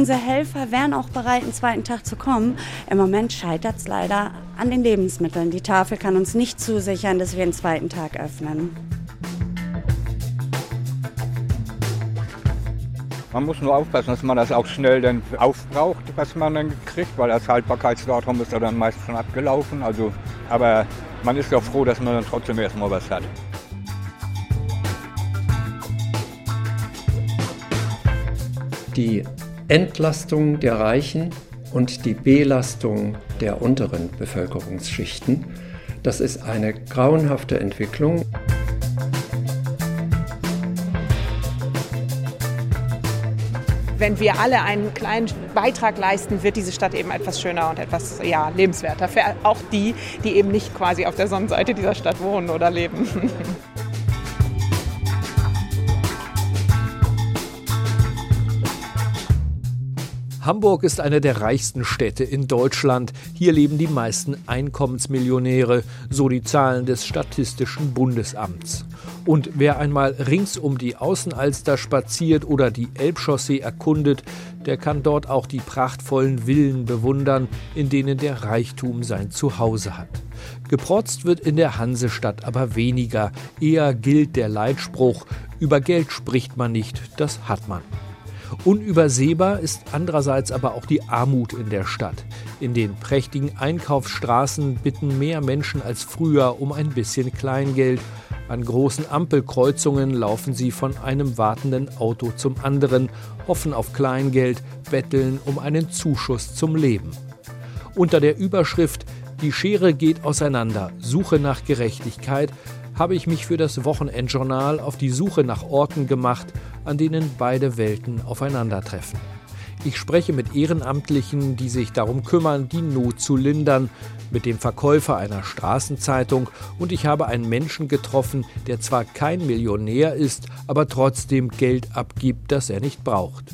Unsere Helfer wären auch bereit, einen zweiten Tag zu kommen. Im Moment scheitert es leider an den Lebensmitteln. Die Tafel kann uns nicht zusichern, dass wir einen zweiten Tag öffnen. Man muss nur aufpassen, dass man das auch schnell dann aufbraucht, was man dann kriegt, weil das Haltbarkeitsdatum ist ja dann meist schon abgelaufen. Also, aber man ist ja froh, dass man dann trotzdem erstmal was hat. Die Entlastung der Reichen und die Belastung der unteren Bevölkerungsschichten, das ist eine grauenhafte Entwicklung. wenn wir alle einen kleinen Beitrag leisten, wird diese Stadt eben etwas schöner und etwas ja, lebenswerter. Für auch die, die eben nicht quasi auf der Sonnenseite dieser Stadt wohnen oder leben. Hamburg ist eine der reichsten Städte in Deutschland. Hier leben die meisten Einkommensmillionäre, so die Zahlen des Statistischen Bundesamts. Und wer einmal rings um die Außenalster spaziert oder die Elbchaussee erkundet, der kann dort auch die prachtvollen Villen bewundern, in denen der Reichtum sein Zuhause hat. Geprotzt wird in der Hansestadt aber weniger. Eher gilt der Leitspruch, über Geld spricht man nicht, das hat man. Unübersehbar ist andererseits aber auch die Armut in der Stadt. In den prächtigen Einkaufsstraßen bitten mehr Menschen als früher um ein bisschen Kleingeld. An großen Ampelkreuzungen laufen sie von einem wartenden Auto zum anderen, hoffen auf Kleingeld, betteln um einen Zuschuss zum Leben. Unter der Überschrift Die Schere geht auseinander, Suche nach Gerechtigkeit habe ich mich für das Wochenendjournal auf die Suche nach Orten gemacht, an denen beide Welten aufeinandertreffen. Ich spreche mit Ehrenamtlichen, die sich darum kümmern, die Not zu lindern, mit dem Verkäufer einer Straßenzeitung und ich habe einen Menschen getroffen, der zwar kein Millionär ist, aber trotzdem Geld abgibt, das er nicht braucht.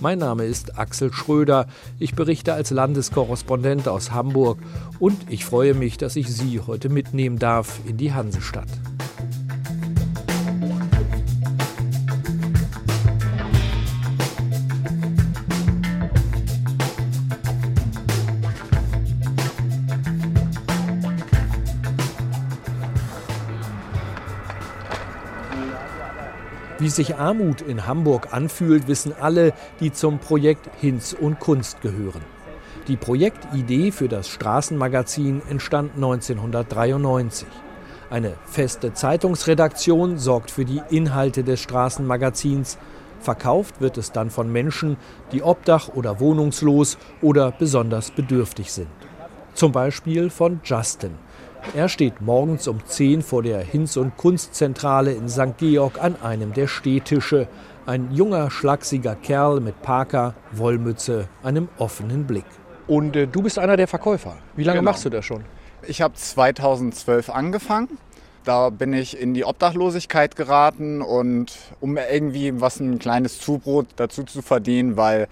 Mein Name ist Axel Schröder. Ich berichte als Landeskorrespondent aus Hamburg und ich freue mich, dass ich Sie heute mitnehmen darf in die Hansestadt. Wie sich Armut in Hamburg anfühlt, wissen alle, die zum Projekt Hinz und Kunst gehören. Die Projektidee für das Straßenmagazin entstand 1993. Eine feste Zeitungsredaktion sorgt für die Inhalte des Straßenmagazins. Verkauft wird es dann von Menschen, die obdach- oder wohnungslos oder besonders bedürftig sind. Zum Beispiel von Justin. Er steht morgens um 10 vor der Hinz- und Kunstzentrale in St. Georg an einem der Stehtische. Ein junger, schlachsiger Kerl mit Parker, Wollmütze, einem offenen Blick. Und äh, du bist einer der Verkäufer. Wie lange genau. machst du das schon? Ich habe 2012 angefangen. Da bin ich in die Obdachlosigkeit geraten und um irgendwie was ein kleines Zubrot dazu zu verdienen, weil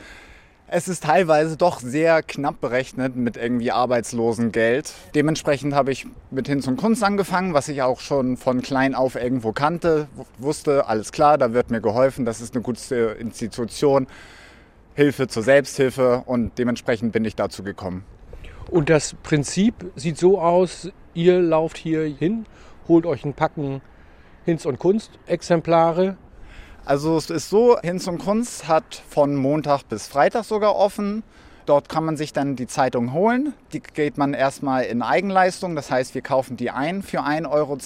es ist teilweise doch sehr knapp berechnet mit irgendwie Arbeitslosengeld. Dementsprechend habe ich mit Hinz und Kunst angefangen, was ich auch schon von klein auf irgendwo kannte, wusste, alles klar, da wird mir geholfen, das ist eine gute Institution, Hilfe zur Selbsthilfe und dementsprechend bin ich dazu gekommen. Und das Prinzip sieht so aus, ihr lauft hier hin, holt euch ein Packen Hinz und Kunst Exemplare, also es ist so, Hinz und Kunst hat von Montag bis Freitag sogar offen. Dort kann man sich dann die Zeitung holen. Die geht man erstmal in Eigenleistung. Das heißt, wir kaufen die ein für 1,10 Euro,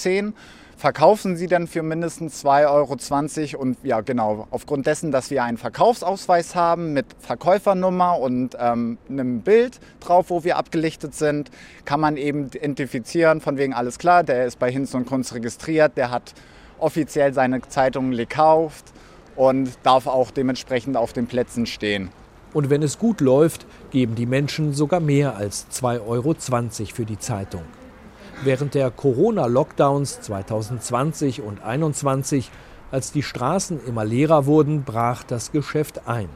verkaufen sie dann für mindestens 2,20 Euro. Und ja, genau, aufgrund dessen, dass wir einen Verkaufsausweis haben mit Verkäufernummer und ähm, einem Bild drauf, wo wir abgelichtet sind, kann man eben identifizieren, von wegen alles klar, der ist bei Hinz und Kunst registriert, der hat offiziell seine Zeitung gekauft und darf auch dementsprechend auf den Plätzen stehen. Und wenn es gut läuft, geben die Menschen sogar mehr als 2,20 Euro für die Zeitung. Während der Corona-Lockdowns 2020 und 2021, als die Straßen immer leerer wurden, brach das Geschäft ein.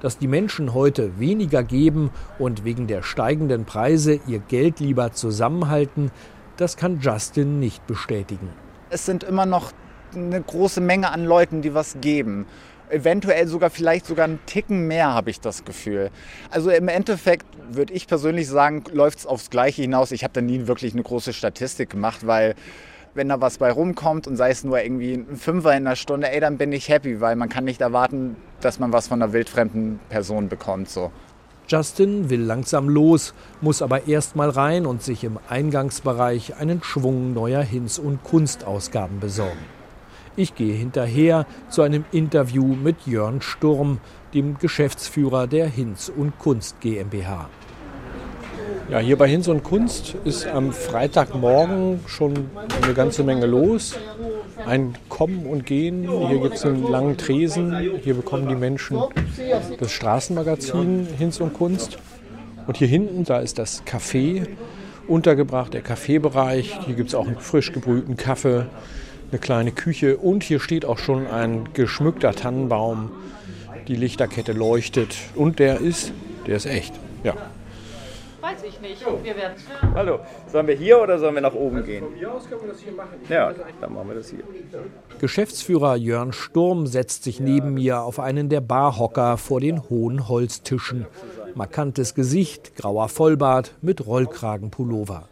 Dass die Menschen heute weniger geben und wegen der steigenden Preise ihr Geld lieber zusammenhalten, das kann Justin nicht bestätigen es sind immer noch eine große Menge an Leuten, die was geben. Eventuell sogar vielleicht sogar einen Ticken mehr, habe ich das Gefühl. Also im Endeffekt würde ich persönlich sagen, läuft es aufs Gleiche hinaus. Ich habe da nie wirklich eine große Statistik gemacht, weil wenn da was bei rumkommt und sei es nur irgendwie ein Fünfer in einer Stunde, ey, dann bin ich happy, weil man kann nicht erwarten, dass man was von einer wildfremden Person bekommt. So. Justin will langsam los, muss aber erst mal rein und sich im Eingangsbereich einen Schwung neuer Hinz- und Kunstausgaben besorgen. Ich gehe hinterher zu einem Interview mit Jörn Sturm, dem Geschäftsführer der Hinz und Kunst GmbH. Ja, hier bei Hinz und Kunst ist am Freitagmorgen schon eine ganze Menge los. Ein Kommen und Gehen. Hier gibt es einen langen Tresen. Hier bekommen die Menschen das Straßenmagazin Hinz und Kunst. Und hier hinten, da ist das Café untergebracht, der Kaffeebereich. Hier gibt es auch einen frisch gebrühten Kaffee, eine kleine Küche und hier steht auch schon ein geschmückter Tannenbaum. Die Lichterkette leuchtet und der ist, der ist echt. Ja. Weiß ich nicht. Wir werden es Hallo, sollen wir hier oder sollen wir nach oben gehen? Von hier aus können wir das hier machen. Ja, dann machen wir das hier. Geschäftsführer Jörn Sturm setzt sich neben mir auf einen der Barhocker vor den hohen Holztischen. Markantes Gesicht, grauer Vollbart mit Rollkragenpullover.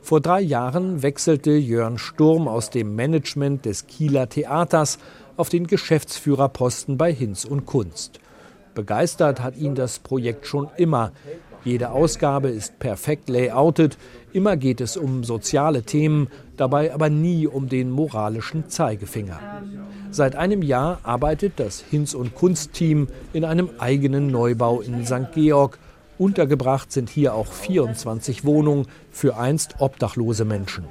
Vor drei Jahren wechselte Jörn Sturm aus dem Management des Kieler Theaters auf den Geschäftsführerposten bei Hinz und Kunst. Begeistert hat ihn das Projekt schon immer. Jede Ausgabe ist perfekt layoutet, immer geht es um soziale Themen, dabei aber nie um den moralischen Zeigefinger. Seit einem Jahr arbeitet das Hinz- und Kunstteam in einem eigenen Neubau in St. Georg. Untergebracht sind hier auch 24 Wohnungen für einst obdachlose Menschen.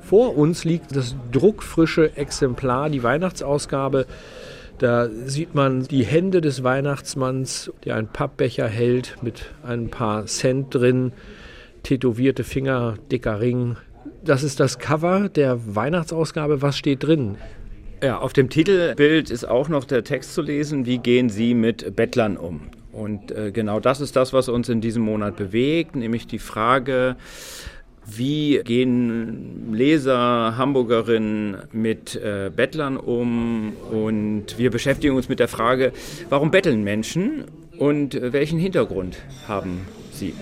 Vor uns liegt das druckfrische Exemplar, die Weihnachtsausgabe da sieht man die Hände des Weihnachtsmanns, der einen Pappbecher hält mit ein paar Cent drin, tätowierte Finger, dicker Ring. Das ist das Cover der Weihnachtsausgabe. Was steht drin? Ja, auf dem Titelbild ist auch noch der Text zu lesen, wie gehen Sie mit Bettlern um? Und äh, genau das ist das, was uns in diesem Monat bewegt, nämlich die Frage, wie gehen Leser, Hamburgerinnen mit äh, Bettlern um? Und wir beschäftigen uns mit der Frage, warum betteln Menschen und äh, welchen Hintergrund haben sie?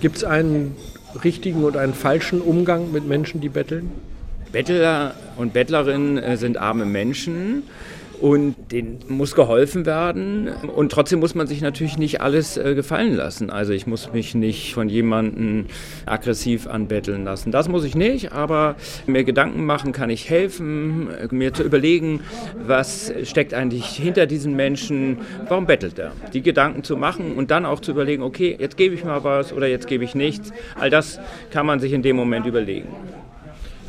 Gibt es einen richtigen und einen falschen Umgang mit Menschen, die betteln? Bettler und Bettlerinnen äh, sind arme Menschen und denen muss geholfen werden. Und trotzdem muss man sich natürlich nicht alles äh, gefallen lassen. Also ich muss mich nicht von jemandem aggressiv anbetteln lassen. Das muss ich nicht, aber mir Gedanken machen kann ich helfen, mir zu überlegen, was steckt eigentlich hinter diesen Menschen, warum bettelt er? Die Gedanken zu machen und dann auch zu überlegen, okay, jetzt gebe ich mal was oder jetzt gebe ich nichts. All das kann man sich in dem Moment überlegen.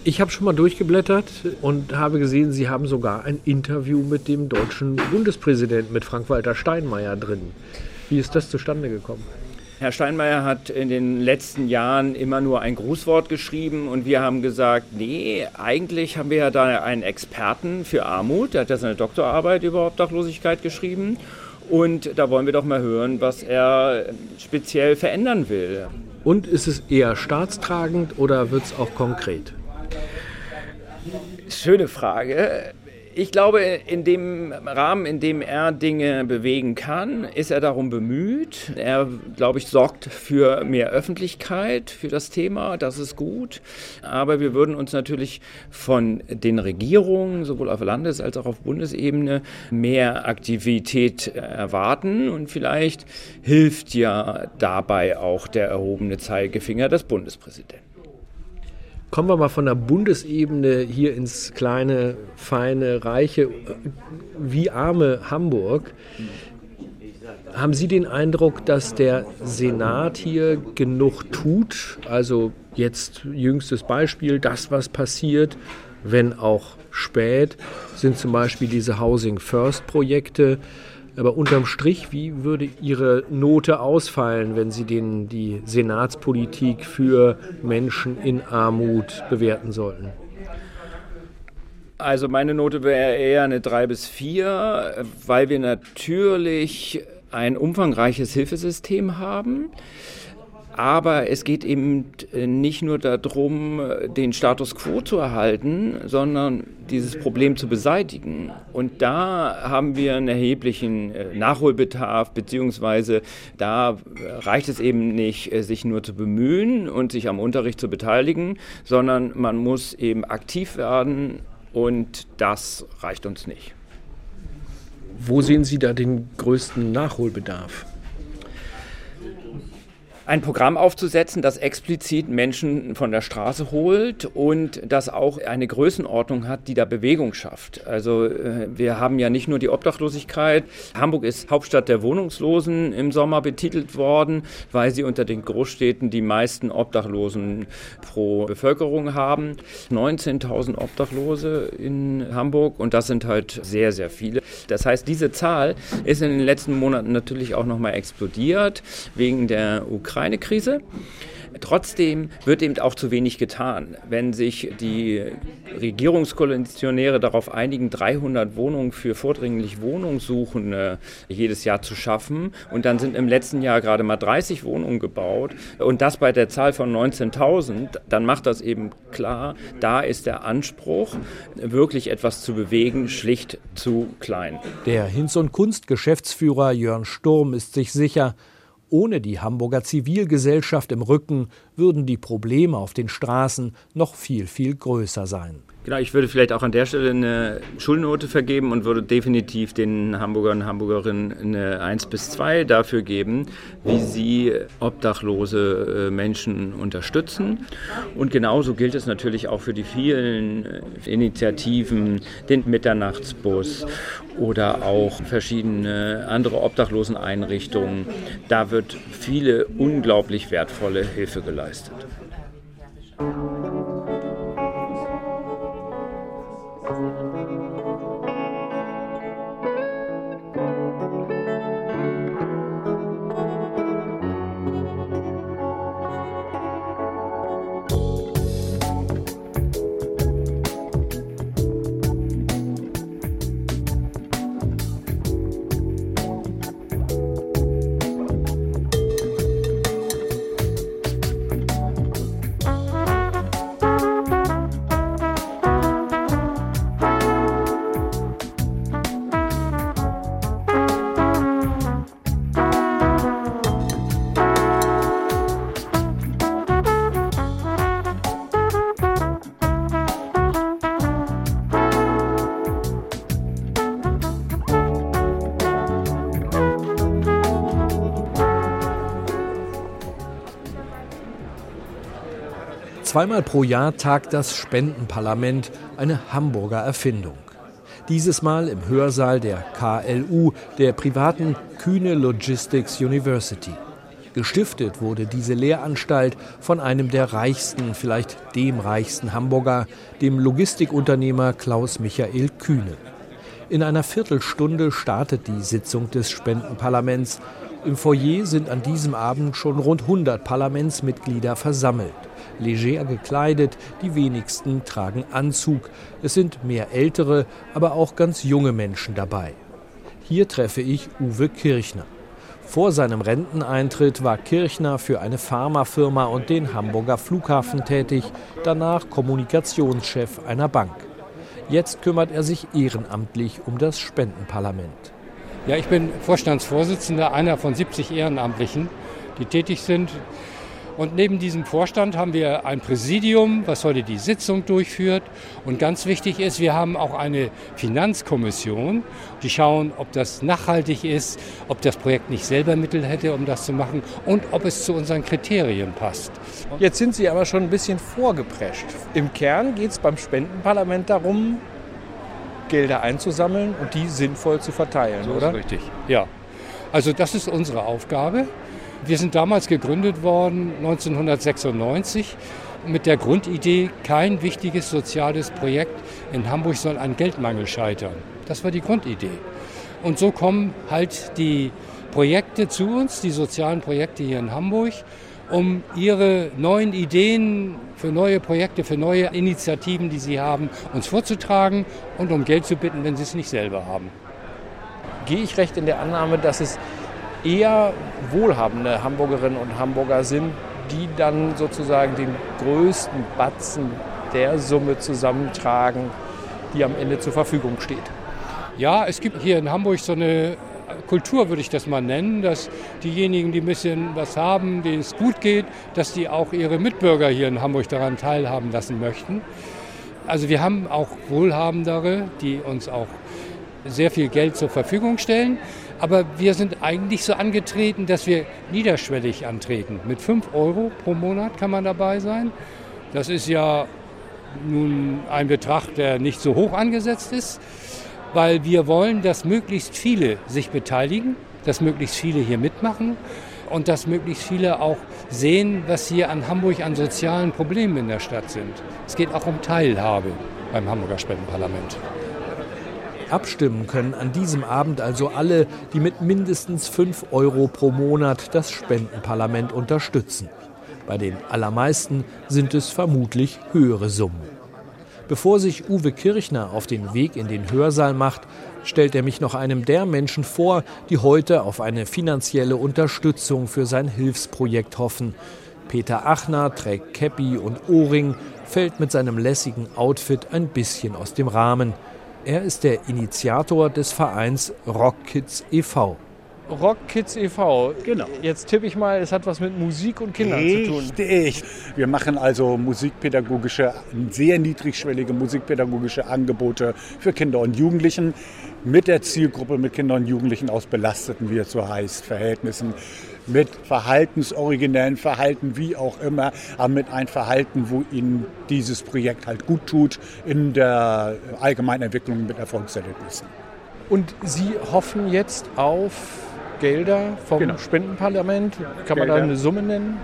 Ich habe schon mal durchgeblättert und habe gesehen, Sie haben sogar ein Interview mit dem deutschen Bundespräsidenten, mit Frank-Walter Steinmeier drin. Wie ist das zustande gekommen? Herr Steinmeier hat in den letzten Jahren immer nur ein Grußwort geschrieben und wir haben gesagt, nee, eigentlich haben wir ja da einen Experten für Armut, der hat ja seine Doktorarbeit über Obdachlosigkeit geschrieben und da wollen wir doch mal hören, was er speziell verändern will. Und ist es eher staatstragend oder wird es auch konkret? Schöne Frage. Ich glaube, in dem Rahmen, in dem er Dinge bewegen kann, ist er darum bemüht. Er, glaube ich, sorgt für mehr Öffentlichkeit für das Thema. Das ist gut. Aber wir würden uns natürlich von den Regierungen, sowohl auf Landes- als auch auf Bundesebene, mehr Aktivität erwarten. Und vielleicht hilft ja dabei auch der erhobene Zeigefinger des Bundespräsidenten. Kommen wir mal von der Bundesebene hier ins kleine, feine, reiche, wie arme Hamburg. Haben Sie den Eindruck, dass der Senat hier genug tut? Also jetzt jüngstes Beispiel, das, was passiert, wenn auch spät, sind zum Beispiel diese Housing First Projekte. Aber unterm Strich, wie würde Ihre Note ausfallen, wenn Sie den, die Senatspolitik für Menschen in Armut bewerten sollten? Also meine Note wäre eher eine 3 bis 4, weil wir natürlich ein umfangreiches Hilfesystem haben Aber es geht eben äh, nicht nur darum, den Status quo zu erhalten, sondern dieses Problem zu beseitigen. Und da haben wir einen erheblichen äh, Nachholbedarf, beziehungsweise da reicht es eben nicht, äh, sich nur zu bemühen und sich am Unterricht zu beteiligen, sondern man muss eben aktiv werden und das reicht uns nicht. Wo sehen Sie da den größten Nachholbedarf? Ein Programm aufzusetzen, das explizit Menschen von der Straße holt und das auch eine Größenordnung hat, die da Bewegung schafft. Also äh, wir haben ja nicht nur die Obdachlosigkeit. Hamburg ist Hauptstadt der Wohnungslosen im Sommer betitelt worden, weil sie unter den Großstädten die meisten Obdachlosen pro Bevölkerung haben. 19.000 Obdachlose in Hamburg und das sind halt sehr, sehr viele. Das heißt, diese Zahl ist in den letzten Monaten natürlich auch nochmal explodiert wegen der Ukraine. Ukraine-Krise. Trotzdem wird eben auch zu wenig getan. Wenn sich die Regierungskoalitionäre darauf einigen, 300 Wohnungen für vordringlich Wohnungssuchende jedes Jahr zu schaffen und dann sind im letzten Jahr gerade mal 30 Wohnungen gebaut und das bei der Zahl von 19.000, dann macht das eben klar, da ist der Anspruch, wirklich etwas zu bewegen, schlicht zu klein. Der Hinz- und Kunstgeschäftsführer Jörn Sturm ist sich sicher, ohne die Hamburger Zivilgesellschaft im Rücken würden die Probleme auf den Straßen noch viel, viel größer sein. Genau, ich würde vielleicht auch an der Stelle eine Schulnote vergeben und würde definitiv den Hamburgern und Hamburgerinnen eine 1 bis 2 dafür geben, wie sie obdachlose äh, Menschen unterstützen. Und genauso gilt es natürlich auch für die vielen äh, Initiativen, den Mitternachtsbus oder auch verschiedene andere Obdachloseneinrichtungen. Da wird viele unglaublich wertvolle Hilfe geleistet. Thank you. Zweimal pro Jahr tagt das Spendenparlament, eine Hamburger Erfindung. Dieses Mal im Hörsaal der KLU, der privaten Kühne Logistics University. Gestiftet wurde diese Lehranstalt von einem der reichsten, vielleicht dem reichsten Hamburger, dem Logistikunternehmer Klaus Michael Kühne. In einer Viertelstunde startet die Sitzung des Spendenparlaments. Im Foyer sind an diesem Abend schon rund 100 Parlamentsmitglieder versammelt leger gekleidet, die wenigsten tragen Anzug. Es sind mehr ältere, aber auch ganz junge Menschen dabei. Hier treffe ich Uwe Kirchner. Vor seinem Renteneintritt war Kirchner für eine Pharmafirma und den Hamburger Flughafen tätig, danach Kommunikationschef einer Bank. Jetzt kümmert er sich ehrenamtlich um das Spendenparlament. Ja, ich bin Vorstandsvorsitzender einer von 70 Ehrenamtlichen, die tätig sind. Und neben diesem Vorstand haben wir ein Präsidium, was heute die Sitzung durchführt. Und ganz wichtig ist, wir haben auch eine Finanzkommission, die schauen, ob das nachhaltig ist, ob das Projekt nicht selber Mittel hätte, um das zu machen und ob es zu unseren Kriterien passt. Jetzt sind Sie aber schon ein bisschen vorgeprescht. Im Kern geht es beim Spendenparlament darum, Gelder einzusammeln und die sinnvoll zu verteilen, so oder? richtig, ja. Also das ist unsere Aufgabe. Wir sind damals gegründet worden, 1996, mit der Grundidee, kein wichtiges soziales Projekt in Hamburg soll an Geldmangel scheitern. Das war die Grundidee. Und so kommen halt die Projekte zu uns, die sozialen Projekte hier in Hamburg, um ihre neuen Ideen für neue Projekte, für neue Initiativen, die sie haben, uns vorzutragen und um Geld zu bitten, wenn sie es nicht selber haben. Gehe ich recht in der Annahme, dass es eher wohlhabende Hamburgerinnen und Hamburger sind, die dann sozusagen den größten Batzen der Summe zusammentragen, die am Ende zur Verfügung steht. Ja, es gibt hier in Hamburg so eine Kultur, würde ich das mal nennen, dass diejenigen, die ein bisschen was haben, denen es gut geht, dass die auch ihre Mitbürger hier in Hamburg daran teilhaben lassen möchten. Also wir haben auch Wohlhabendere, die uns auch sehr viel Geld zur Verfügung stellen. Aber wir sind eigentlich so angetreten, dass wir niederschwellig antreten. Mit 5 Euro pro Monat kann man dabei sein. Das ist ja nun ein Betrag, der nicht so hoch angesetzt ist, weil wir wollen, dass möglichst viele sich beteiligen, dass möglichst viele hier mitmachen und dass möglichst viele auch sehen, was hier an Hamburg an sozialen Problemen in der Stadt sind. Es geht auch um Teilhabe beim Hamburger Spendenparlament. Abstimmen können an diesem Abend also alle, die mit mindestens 5 Euro pro Monat das Spendenparlament unterstützen. Bei den allermeisten sind es vermutlich höhere Summen. Bevor sich Uwe Kirchner auf den Weg in den Hörsaal macht, stellt er mich noch einem der Menschen vor, die heute auf eine finanzielle Unterstützung für sein Hilfsprojekt hoffen. Peter Achner trägt Käppi und Ohrring, fällt mit seinem lässigen Outfit ein bisschen aus dem Rahmen. Er ist der Initiator des Vereins Rock Kids e.V. Rock Kids e.V. Genau. Jetzt tippe ich mal, es hat was mit Musik und Kindern Richtig. zu tun. Richtig. Wir machen also musikpädagogische, sehr niedrigschwellige musikpädagogische Angebote für Kinder und Jugendlichen mit der Zielgruppe mit Kindern und Jugendlichen aus belasteten, wie es so heißt, Verhältnissen mit verhaltensoriginellen Verhalten, wie auch immer, aber mit einem Verhalten, wo ihnen dieses Projekt halt gut tut in der allgemeinen Entwicklung mit Erfolgserlebnissen. Und Sie hoffen jetzt auf Gelder vom Genau. Spendenparlament. Kann man da Gelder. eine Summe nennen?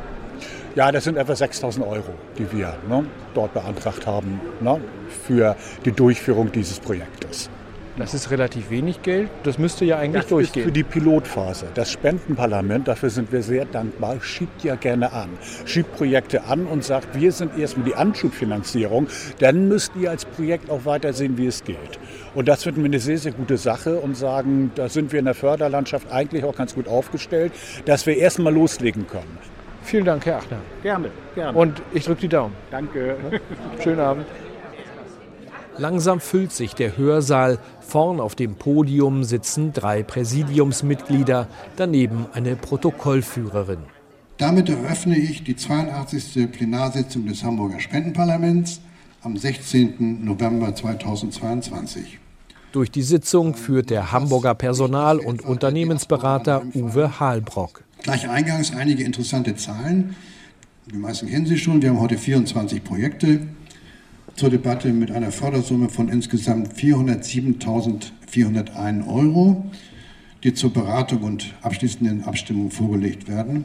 Ja, das sind etwa 6000 Euro, die wir ne, dort beantragt haben ne, für die Durchführung dieses Projektes. Das ist relativ wenig Geld. Das müsste ja eigentlich Das durchgehen. ist für die Pilotphase. Das Spendenparlament, dafür sind wir sehr dankbar, schiebt ja gerne an. Schiebt Projekte an und sagt, wir sind erstmal die Anschubfinanzierung. Dann müsst ihr als Projekt auch weitersehen, wie es geht. Und das finden wir eine sehr, sehr gute Sache und sagen, da sind wir in der Förderlandschaft eigentlich auch ganz gut aufgestellt, dass wir erstmal loslegen können. Vielen Dank, Herr Achner. Gerne, gerne. Und ich drücke die Daumen. Danke. Schönen Abend. Langsam füllt sich der Hörsaal. Vorn auf dem Podium sitzen drei Präsidiumsmitglieder, daneben eine Protokollführerin. Damit eröffne ich die 82. Plenarsitzung des Hamburger Spendenparlaments am 16. November 2022. Durch die Sitzung führt der Hamburger Personal- und Unternehmensberater Uwe Halbrock. Gleich eingangs einige interessante Zahlen. Die meisten kennen Sie schon. Wir haben heute 24 Projekte zur Debatte mit einer Fördersumme von insgesamt 407.401 Euro, die zur Beratung und abschließenden Abstimmung vorgelegt werden.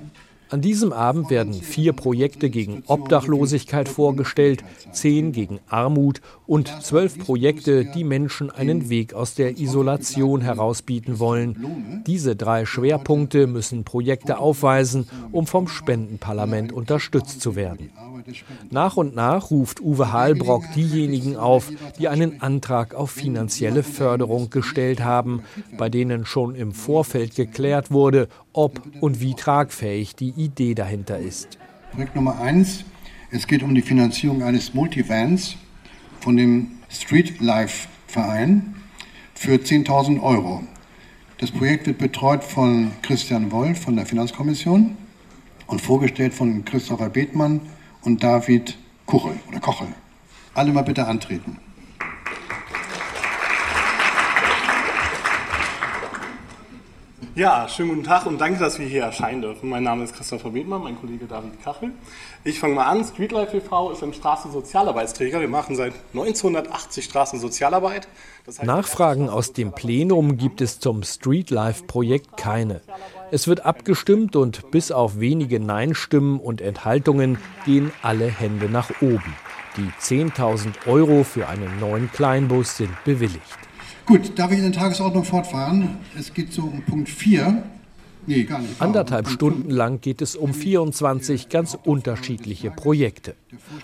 An diesem Abend werden vier Projekte gegen Obdachlosigkeit vorgestellt, zehn gegen Armut und zwölf Projekte, die Menschen einen Weg aus der Isolation herausbieten wollen. Diese drei Schwerpunkte müssen Projekte aufweisen, um vom Spendenparlament unterstützt zu werden. Nach und nach ruft Uwe Halbrock diejenigen auf, die einen Antrag auf finanzielle Förderung gestellt haben, bei denen schon im Vorfeld geklärt wurde, ob und wie tragfähig die Idee dahinter ist. Projekt Nummer eins. Es geht um die Finanzierung eines Multivans von dem Street Life Verein für 10.000 Euro. Das Projekt wird betreut von Christian Wolf von der Finanzkommission und vorgestellt von Christopher Bethmann und David Kuchel oder Kochel. Alle mal bitte antreten. Ja, schönen guten Tag und danke, dass wir hier erscheinen dürfen. Mein Name ist Christopher Bethmann, mein Kollege David Kachel. Ich fange mal an. Streetlife e.V. ist ein Straßensozialarbeitsträger. Wir machen seit 1980 Straßensozialarbeit. Das heißt, Nachfragen aus dem Plenum gibt es zum Streetlife-Projekt keine. Es wird abgestimmt und bis auf wenige Nein-Stimmen und Enthaltungen gehen alle Hände nach oben. Die 10.000 Euro für einen neuen Kleinbus sind bewilligt. Gut, darf ich in der Tagesordnung fortfahren? Es geht so um Punkt 4. Nee, gar nicht. Anderthalb Stunden lang geht es um 24 ganz unterschiedliche Projekte.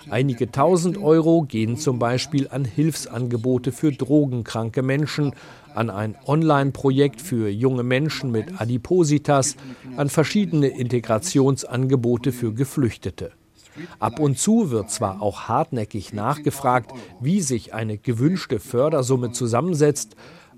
Einige tausend Euro gehen zum Beispiel an Hilfsangebote für drogenkranke Menschen, an ein Online-Projekt für junge Menschen mit Adipositas, an verschiedene Integrationsangebote für Geflüchtete. Ab und zu wird zwar auch hartnäckig nachgefragt, wie sich eine gewünschte Fördersumme zusammensetzt,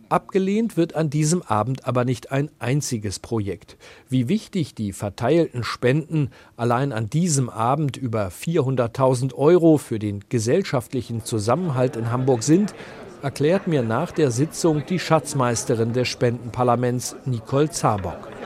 Abgelehnt wird an diesem Abend aber nicht ein einziges Projekt. Wie wichtig die verteilten Spenden allein an diesem Abend über 400.000 Euro für den gesellschaftlichen Zusammenhalt in Hamburg sind, erklärt mir nach der Sitzung die Schatzmeisterin des Spendenparlaments Nicole Zabock.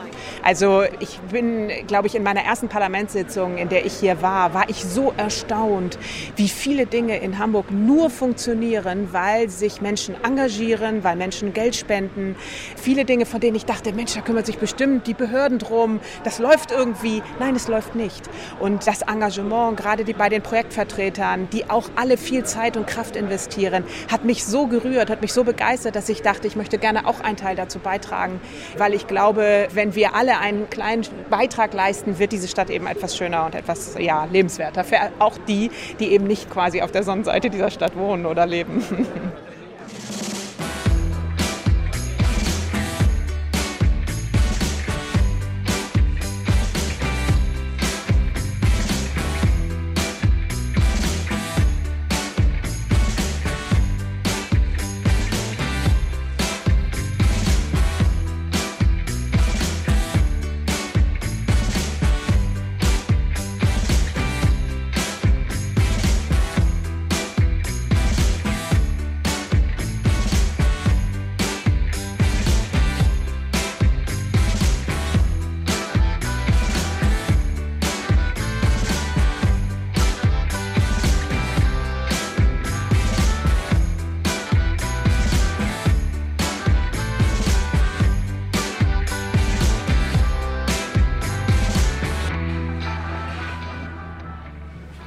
Also ich bin, glaube ich, in meiner ersten Parlamentssitzung, in der ich hier war, war ich so erstaunt, wie viele Dinge in Hamburg nur funktionieren, weil sich Menschen engagieren, weil Menschen Geld spenden. Viele Dinge, von denen ich dachte, Mensch, da kümmert sich bestimmt die Behörden drum, das läuft irgendwie. Nein, es läuft nicht. Und das Engagement, gerade die, bei den Projektvertretern, die auch alle viel Zeit und Kraft investieren, hat mich so gerührt, hat mich so begeistert, dass ich dachte, ich möchte gerne auch einen Teil dazu beitragen, weil ich glaube, wenn wir alle einen kleinen Beitrag leisten, wird diese Stadt eben etwas schöner und etwas ja, lebenswerter. Für auch die, die eben nicht quasi auf der Sonnenseite dieser Stadt wohnen oder leben.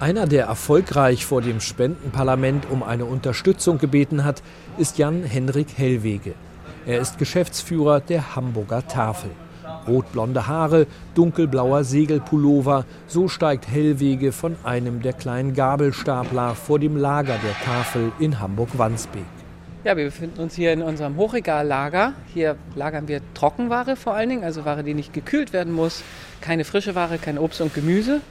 Einer, der erfolgreich vor dem Spendenparlament um eine Unterstützung gebeten hat, ist Jan-Henrik Hellwege. Er ist Geschäftsführer der Hamburger Tafel. Rotblonde Haare, dunkelblauer Segelpullover, so steigt Hellwege von einem der kleinen Gabelstapler vor dem Lager der Tafel in Hamburg-Wandsbek. Ja, wir befinden uns hier in unserem Hochregallager. Hier lagern wir Trockenware vor allen Dingen, also Ware, die nicht gekühlt werden muss. Keine frische Ware, kein Obst und Gemüse.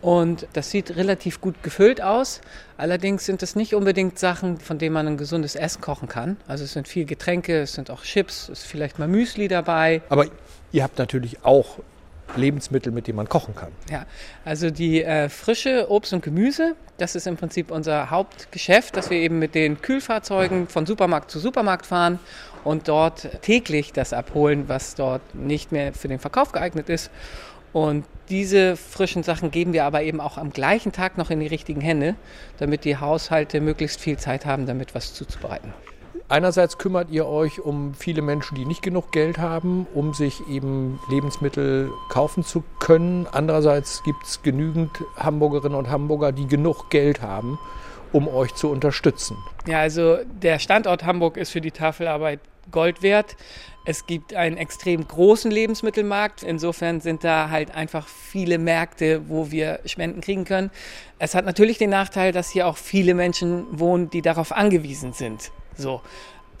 Und das sieht relativ gut gefüllt aus. Allerdings sind es nicht unbedingt Sachen, von denen man ein gesundes Essen kochen kann. Also es sind viel Getränke, es sind auch Chips, es ist vielleicht mal Müsli dabei. Aber ihr habt natürlich auch Lebensmittel, mit denen man kochen kann. Ja, also die äh, frische Obst und Gemüse, das ist im Prinzip unser Hauptgeschäft, dass wir eben mit den Kühlfahrzeugen von Supermarkt zu Supermarkt fahren und dort täglich das abholen, was dort nicht mehr für den Verkauf geeignet ist. Und diese frischen Sachen geben wir aber eben auch am gleichen Tag noch in die richtigen Hände, damit die Haushalte möglichst viel Zeit haben, damit was zuzubereiten. Einerseits kümmert ihr euch um viele Menschen, die nicht genug Geld haben, um sich eben Lebensmittel kaufen zu können. Andererseits gibt es genügend Hamburgerinnen und Hamburger, die genug Geld haben, um euch zu unterstützen. Ja, also der Standort Hamburg ist für die Tafelarbeit Gold wert. Es gibt einen extrem großen Lebensmittelmarkt. Insofern sind da halt einfach viele Märkte, wo wir Spenden kriegen können. Es hat natürlich den Nachteil, dass hier auch viele Menschen wohnen, die darauf angewiesen sind. So.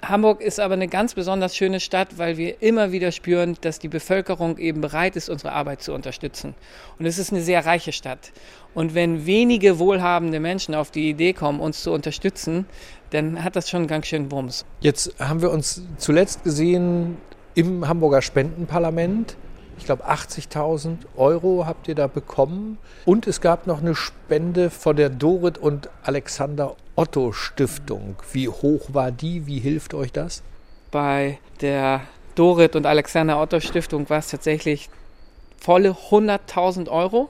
Hamburg ist aber eine ganz besonders schöne Stadt, weil wir immer wieder spüren, dass die Bevölkerung eben bereit ist, unsere Arbeit zu unterstützen. Und es ist eine sehr reiche Stadt. Und wenn wenige wohlhabende Menschen auf die Idee kommen, uns zu unterstützen, dann hat das schon ganz schön Wumms. Jetzt haben wir uns zuletzt gesehen im Hamburger Spendenparlament. Ich glaube, 80.000 Euro habt ihr da bekommen. Und es gab noch eine Spende von der Dorit und Alexander Otto Stiftung. Wie hoch war die? Wie hilft euch das? Bei der Dorit und Alexander Otto Stiftung war es tatsächlich volle 100.000 Euro.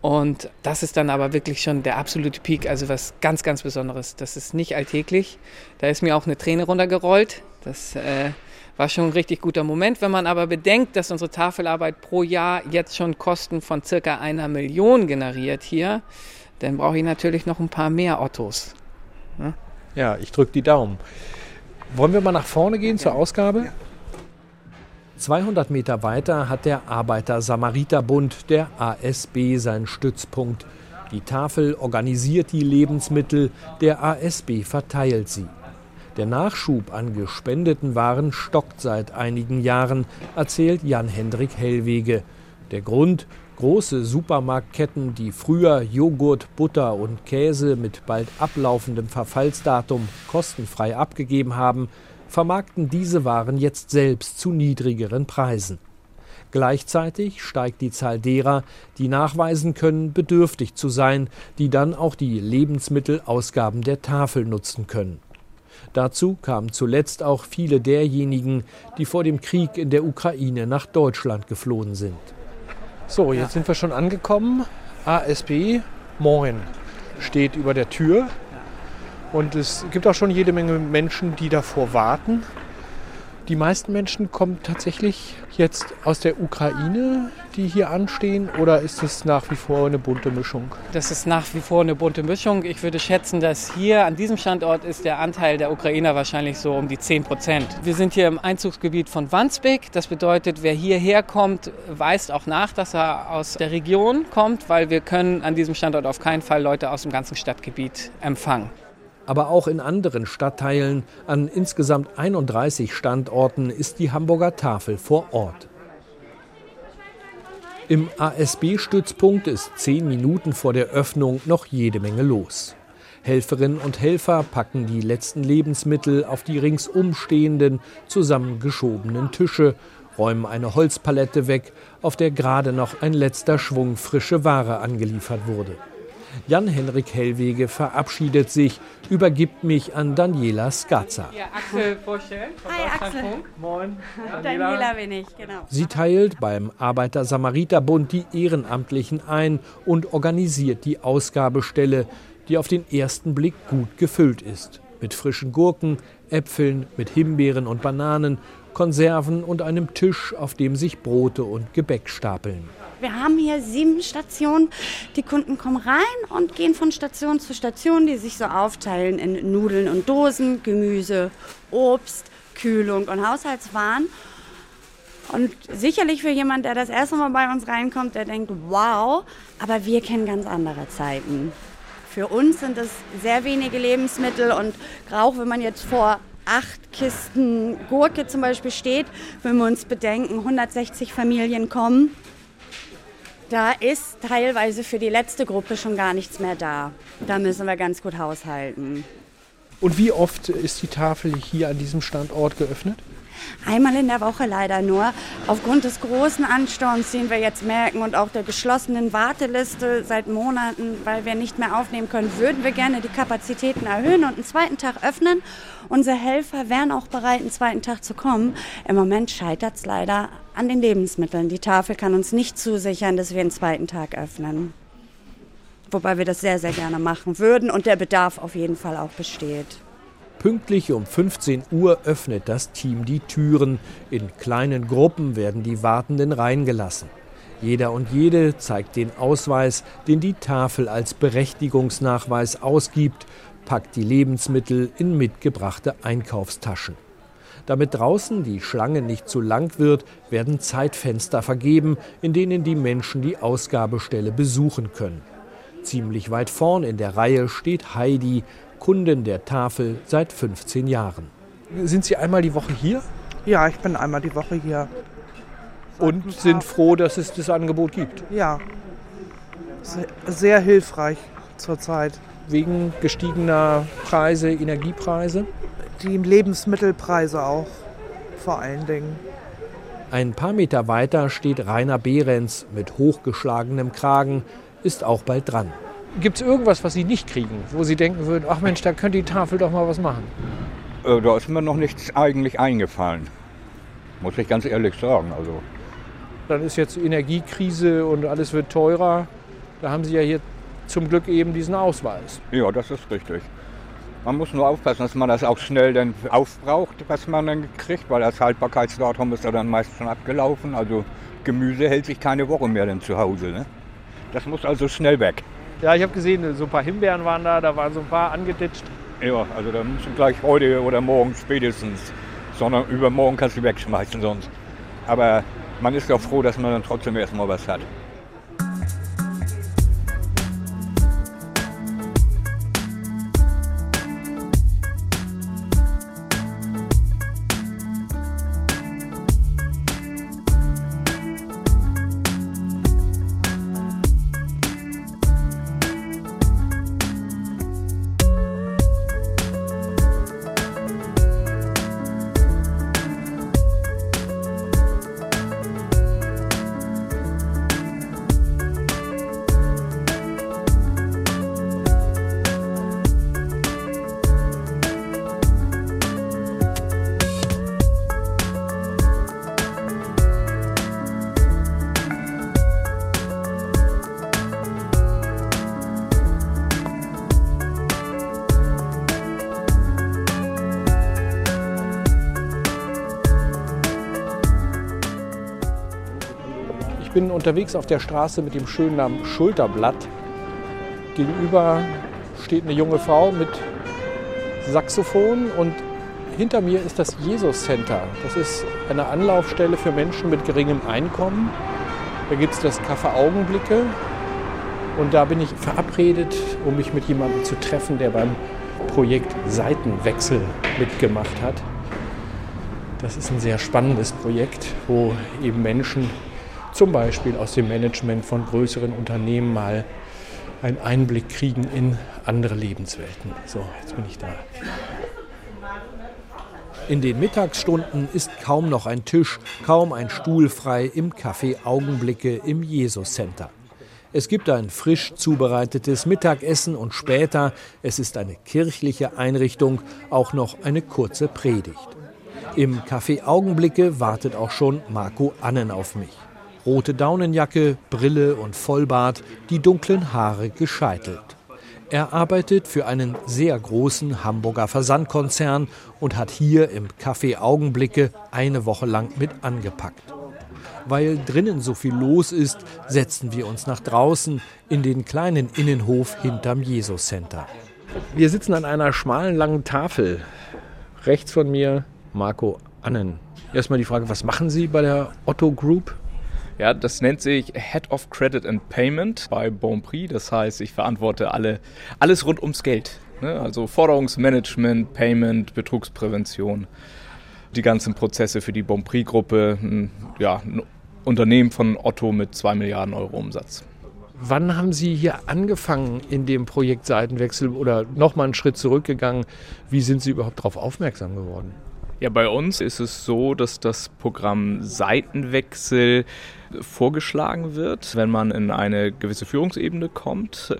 Und das ist dann aber wirklich schon der absolute Peak, also was ganz, ganz Besonderes. Das ist nicht alltäglich. Da ist mir auch eine Träne runtergerollt. Das äh, war schon ein richtig guter Moment. Wenn man aber bedenkt, dass unsere Tafelarbeit pro Jahr jetzt schon Kosten von circa einer Million generiert hier, dann brauche ich natürlich noch ein paar mehr Ottos. Ja, ja ich drücke die Daumen. Wollen wir mal nach vorne gehen zur Ausgabe? Ja. 200 Meter weiter hat der Arbeiter-Samariter-Bund, der ASB, seinen Stützpunkt. Die Tafel organisiert die Lebensmittel, der ASB verteilt sie. Der Nachschub an gespendeten Waren stockt seit einigen Jahren, erzählt Jan-Hendrik Hellwege. Der Grund, große Supermarktketten, die früher Joghurt, Butter und Käse mit bald ablaufendem Verfallsdatum kostenfrei abgegeben haben, vermarkten diese Waren jetzt selbst zu niedrigeren Preisen. Gleichzeitig steigt die Zahl derer, die nachweisen können, bedürftig zu sein, die dann auch die Lebensmittelausgaben der Tafel nutzen können. Dazu kamen zuletzt auch viele derjenigen, die vor dem Krieg in der Ukraine nach Deutschland geflohen sind. So, jetzt sind wir schon angekommen. ASB, moin, steht über der Tür. Und es gibt auch schon jede Menge Menschen, die davor warten. Die meisten Menschen kommen tatsächlich jetzt aus der Ukraine, die hier anstehen, oder ist es nach wie vor eine bunte Mischung? Das ist nach wie vor eine bunte Mischung. Ich würde schätzen, dass hier an diesem Standort ist der Anteil der Ukrainer wahrscheinlich so um die 10 Prozent. Wir sind hier im Einzugsgebiet von Wandsbek. Das bedeutet, wer hierher kommt, weist auch nach, dass er aus der Region kommt, weil wir können an diesem Standort auf keinen Fall Leute aus dem ganzen Stadtgebiet empfangen aber auch in anderen Stadtteilen an insgesamt 31 Standorten ist die Hamburger Tafel vor Ort. Im ASB-Stützpunkt ist zehn Minuten vor der Öffnung noch jede Menge los. Helferinnen und Helfer packen die letzten Lebensmittel auf die ringsum stehenden, zusammengeschobenen Tische, räumen eine Holzpalette weg, auf der gerade noch ein letzter Schwung frische Ware angeliefert wurde. Jan-Henrik Hellwege verabschiedet sich, übergibt mich an Daniela Skazza. Ja, Axel vorstellen. Hi Axel. Moin. Daniela. Daniela bin ich, genau. Sie teilt beim Arbeiter-Samariter-Bund die Ehrenamtlichen ein und organisiert die Ausgabestelle, die auf den ersten Blick gut gefüllt ist. Mit frischen Gurken, Äpfeln, mit Himbeeren und Bananen, Konserven und einem Tisch, auf dem sich Brote und Gebäck stapeln. Wir haben hier sieben Stationen. Die Kunden kommen rein und gehen von Station zu Station, die sich so aufteilen in Nudeln und Dosen, Gemüse, Obst, Kühlung und Haushaltswaren. Und sicherlich für jemanden, der das erste Mal bei uns reinkommt, der denkt, wow, aber wir kennen ganz andere Zeiten. Für uns sind es sehr wenige Lebensmittel und auch wenn man jetzt vor acht Kisten Gurke zum Beispiel steht, wenn wir uns bedenken, 160 Familien kommen, da ist teilweise für die letzte Gruppe schon gar nichts mehr da. Da müssen wir ganz gut haushalten. Und wie oft ist die Tafel hier an diesem Standort geöffnet? Einmal in der Woche leider nur. Aufgrund des großen Ansturms, den wir jetzt merken und auch der geschlossenen Warteliste seit Monaten, weil wir nicht mehr aufnehmen können, würden wir gerne die Kapazitäten erhöhen und einen zweiten Tag öffnen. Unsere Helfer wären auch bereit, einen zweiten Tag zu kommen. Im Moment scheitert es leider an den Lebensmitteln. Die Tafel kann uns nicht zusichern, dass wir einen zweiten Tag öffnen. Wobei wir das sehr, sehr gerne machen würden und der Bedarf auf jeden Fall auch besteht. Pünktlich um 15 Uhr öffnet das Team die Türen. In kleinen Gruppen werden die Wartenden reingelassen. Jeder und jede zeigt den Ausweis, den die Tafel als Berechtigungsnachweis ausgibt, packt die Lebensmittel in mitgebrachte Einkaufstaschen. Damit draußen die Schlange nicht zu lang wird, werden Zeitfenster vergeben, in denen die Menschen die Ausgabestelle besuchen können. Ziemlich weit vorn in der Reihe steht Heidi, Kundin der Tafel seit 15 Jahren. Sind Sie einmal die Woche hier? Ja, ich bin einmal die Woche hier. Und sind froh, dass es das Angebot gibt? Ja. Sehr hilfreich zurzeit. Wegen gestiegener Preise, Energiepreise? Die Lebensmittelpreise auch, vor allen Dingen. Ein paar Meter weiter steht Rainer Behrens mit hochgeschlagenem Kragen, ist auch bald dran. Gibt es irgendwas, was Sie nicht kriegen, wo Sie denken würden, ach Mensch, da könnte die Tafel doch mal was machen? Äh, da ist mir noch nichts eigentlich eingefallen. Muss ich ganz ehrlich sagen. Also. Dann ist jetzt Energiekrise und alles wird teurer. Da haben Sie ja hier zum Glück eben diesen Ausweis. Ja, das ist richtig. Man muss nur aufpassen, dass man das auch schnell dann aufbraucht, was man dann kriegt, weil das Haltbarkeitsdatum ist ja dann meist schon abgelaufen. Also Gemüse hält sich keine Woche mehr dann zu Hause. Ne? Das muss also schnell weg. Ja, ich habe gesehen, so ein paar Himbeeren waren da, da waren so ein paar angeditscht. Ja, also da müssen gleich heute oder morgen spätestens, sondern übermorgen kannst du wegschmeißen sonst. Aber man ist doch froh, dass man dann trotzdem erstmal was hat. Bin unterwegs auf der Straße mit dem schönen Namen Schulterblatt. Gegenüber steht eine junge Frau mit Saxophon und hinter mir ist das Jesus Center. Das ist eine Anlaufstelle für Menschen mit geringem Einkommen. Da gibt es das Café Augenblicke und da bin ich verabredet, um mich mit jemandem zu treffen, der beim Projekt Seitenwechsel mitgemacht hat. Das ist ein sehr spannendes Projekt, wo eben Menschen zum Beispiel aus dem Management von größeren Unternehmen mal einen Einblick kriegen in andere Lebenswelten. So, jetzt bin ich da. In den Mittagsstunden ist kaum noch ein Tisch, kaum ein Stuhl frei im Café Augenblicke im Jesus Center. Es gibt ein frisch zubereitetes Mittagessen und später, es ist eine kirchliche Einrichtung, auch noch eine kurze Predigt. Im Café Augenblicke wartet auch schon Marco Annen auf mich. Rote Daunenjacke, Brille und Vollbart, die dunklen Haare gescheitelt. Er arbeitet für einen sehr großen Hamburger Versandkonzern und hat hier im Café Augenblicke eine Woche lang mit angepackt. Weil drinnen so viel los ist, setzen wir uns nach draußen in den kleinen Innenhof hinterm Jesus Center. Wir sitzen an einer schmalen, langen Tafel. Rechts von mir Marco Annen. Erstmal die Frage, was machen Sie bei der Otto Group? Ja, das nennt sich Head of Credit and Payment bei Bonprix. Das heißt, ich verantworte alle, alles rund ums Geld. Ne? Also Forderungsmanagement, Payment, Betrugsprävention, die ganzen Prozesse für die Bonprix-Gruppe. Ja, ein Unternehmen von Otto mit 2 Milliarden Euro Umsatz. Wann haben Sie hier angefangen in dem Projekt Seitenwechsel oder nochmal einen Schritt zurückgegangen? Wie sind Sie überhaupt darauf aufmerksam geworden? Ja, bei uns ist es so, dass das Programm Seitenwechsel vorgeschlagen wird, wenn man in eine gewisse Führungsebene kommt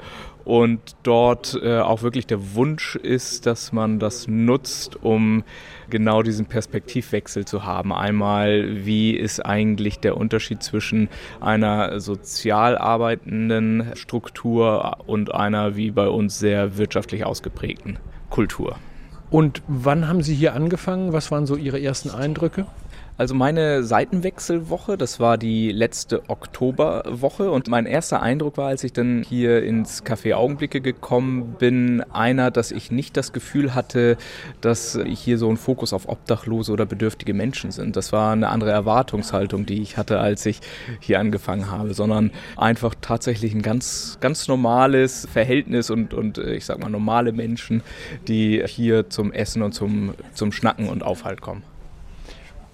und dort äh, auch wirklich der Wunsch ist, dass man das nutzt, um genau diesen Perspektivwechsel zu haben. Einmal, wie ist eigentlich der Unterschied zwischen einer sozial arbeitenden Struktur und einer wie bei uns sehr wirtschaftlich ausgeprägten Kultur. Und wann haben Sie hier angefangen? Was waren so Ihre ersten Eindrücke? Also meine Seitenwechselwoche, das war die letzte Oktoberwoche und mein erster Eindruck war, als ich dann hier ins Café Augenblicke gekommen bin, einer, dass ich nicht das Gefühl hatte, dass hier so ein Fokus auf obdachlose oder bedürftige Menschen sind. Das war eine andere Erwartungshaltung, die ich hatte, als ich hier angefangen habe, sondern einfach tatsächlich ein ganz, ganz normales Verhältnis und, und ich sag mal normale Menschen, die hier zum Essen und zum, zum Schnacken und Aufhalt kommen.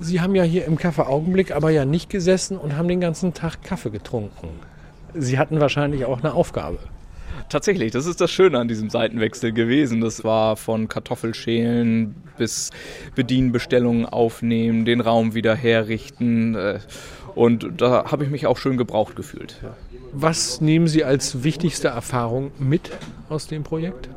Sie haben ja hier im Kaffee Augenblick aber ja nicht gesessen und haben den ganzen Tag Kaffee getrunken. Sie hatten wahrscheinlich auch eine Aufgabe. Tatsächlich, das ist das Schöne an diesem Seitenwechsel gewesen. Das war von Kartoffelschälen bis Bedienbestellungen aufnehmen, den Raum wieder herrichten. Äh, und da habe ich mich auch schön gebraucht gefühlt. Was nehmen Sie als wichtigste Erfahrung mit aus dem Projekt?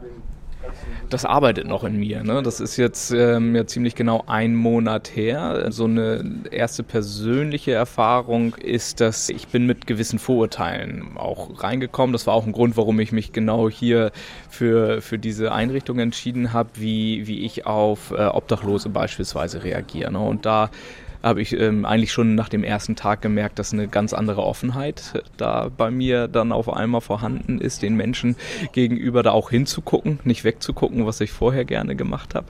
Das arbeitet noch in mir. Ne? Das ist jetzt ähm, ja ziemlich genau ein Monat her. So eine erste persönliche Erfahrung ist, dass ich bin mit gewissen Vorurteilen auch reingekommen. Das war auch ein Grund, warum ich mich genau hier für, für diese Einrichtung entschieden habe, wie, wie ich auf äh, Obdachlose beispielsweise reagiere. Ne? Und da habe ich ähm, eigentlich schon nach dem ersten Tag gemerkt, dass eine ganz andere Offenheit da bei mir dann auf einmal vorhanden ist, den Menschen gegenüber da auch hinzugucken, nicht wegzugucken, was ich vorher gerne gemacht habe.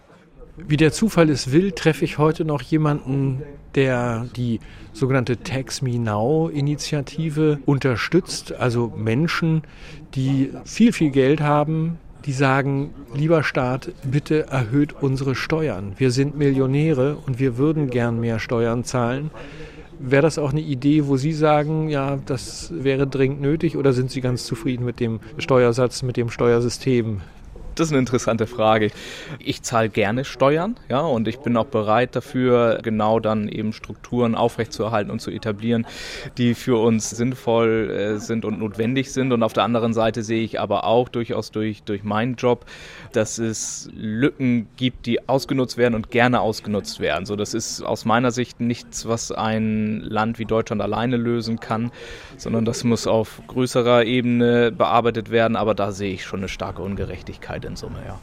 Wie der Zufall es will, treffe ich heute noch jemanden, der die sogenannte Tax Me Now Initiative unterstützt. Also Menschen, die viel, viel Geld haben, die sagen, lieber Staat, bitte erhöht unsere Steuern. Wir sind Millionäre und wir würden gern mehr Steuern zahlen. Wäre das auch eine Idee, wo Sie sagen, ja, das wäre dringend nötig oder sind Sie ganz zufrieden mit dem Steuersatz, mit dem Steuersystem, das ist eine interessante Frage. Ich zahle gerne Steuern, ja, und ich bin auch bereit dafür, genau dann eben Strukturen aufrechtzuerhalten und zu etablieren, die für uns sinnvoll äh, sind und notwendig sind. Und auf der anderen Seite sehe ich aber auch durchaus durch, durch meinen Job, dass es Lücken gibt, die ausgenutzt werden und gerne ausgenutzt werden. So, das ist aus meiner Sicht nichts, was ein Land wie Deutschland alleine lösen kann, sondern das muss auf größerer Ebene bearbeitet werden. Aber da sehe ich schon eine starke Ungerechtigkeit in Summe, ja.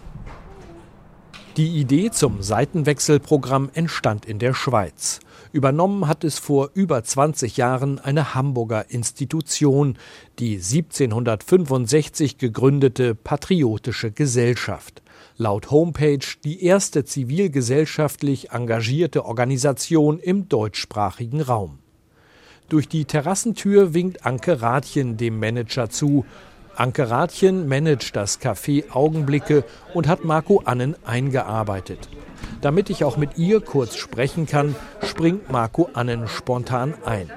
Die Idee zum Seitenwechselprogramm entstand in der Schweiz. Übernommen hat es vor über 20 Jahren eine Hamburger Institution, die 1765 gegründete Patriotische Gesellschaft. Laut Homepage die erste zivilgesellschaftlich engagierte Organisation im deutschsprachigen Raum. Durch die Terrassentür winkt Anke Rathjen dem Manager zu Anke Rathjen managt das Café Augenblicke und hat Marco Annen eingearbeitet. Damit ich auch mit ihr kurz sprechen kann, springt Marco Annen spontan ein.